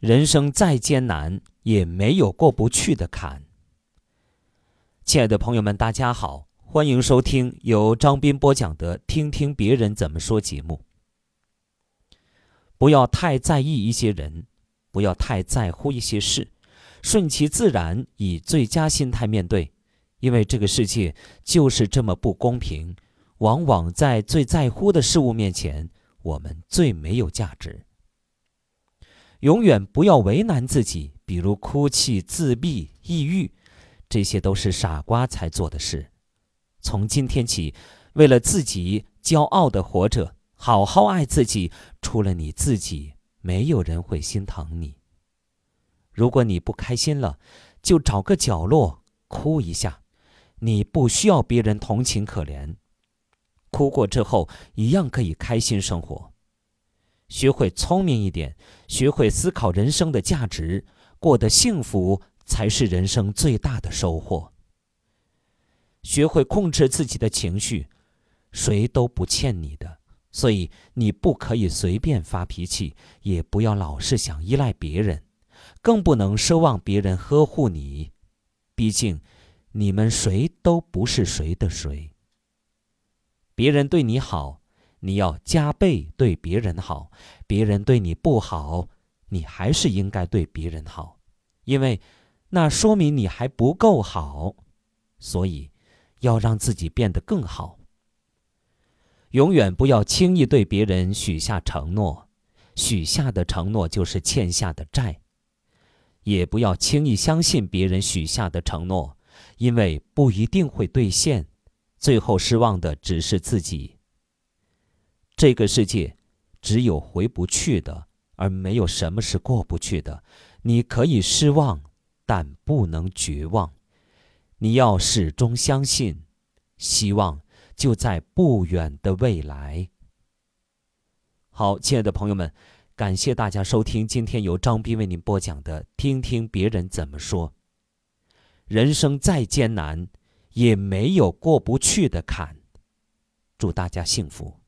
人生再艰难，也没有过不去的坎。亲爱的朋友们，大家好，欢迎收听由张斌播讲的《听听别人怎么说》节目。不要太在意一些人，不要太在乎一些事，顺其自然，以最佳心态面对。因为这个世界就是这么不公平，往往在最在乎的事物面前，我们最没有价值。永远不要为难自己，比如哭泣、自闭、抑郁，这些都是傻瓜才做的事。从今天起，为了自己骄傲的活着，好好爱自己。除了你自己，没有人会心疼你。如果你不开心了，就找个角落哭一下，你不需要别人同情可怜。哭过之后，一样可以开心生活。学会聪明一点，学会思考人生的价值，过得幸福才是人生最大的收获。学会控制自己的情绪，谁都不欠你的，所以你不可以随便发脾气，也不要老是想依赖别人，更不能奢望别人呵护你。毕竟，你们谁都不是谁的谁。别人对你好。你要加倍对别人好，别人对你不好，你还是应该对别人好，因为那说明你还不够好，所以要让自己变得更好。永远不要轻易对别人许下承诺，许下的承诺就是欠下的债；也不要轻易相信别人许下的承诺，因为不一定会兑现，最后失望的只是自己。这个世界，只有回不去的，而没有什么是过不去的。你可以失望，但不能绝望。你要始终相信，希望就在不远的未来。好，亲爱的朋友们，感谢大家收听今天由张斌为您播讲的《听听别人怎么说》。人生再艰难，也没有过不去的坎。祝大家幸福。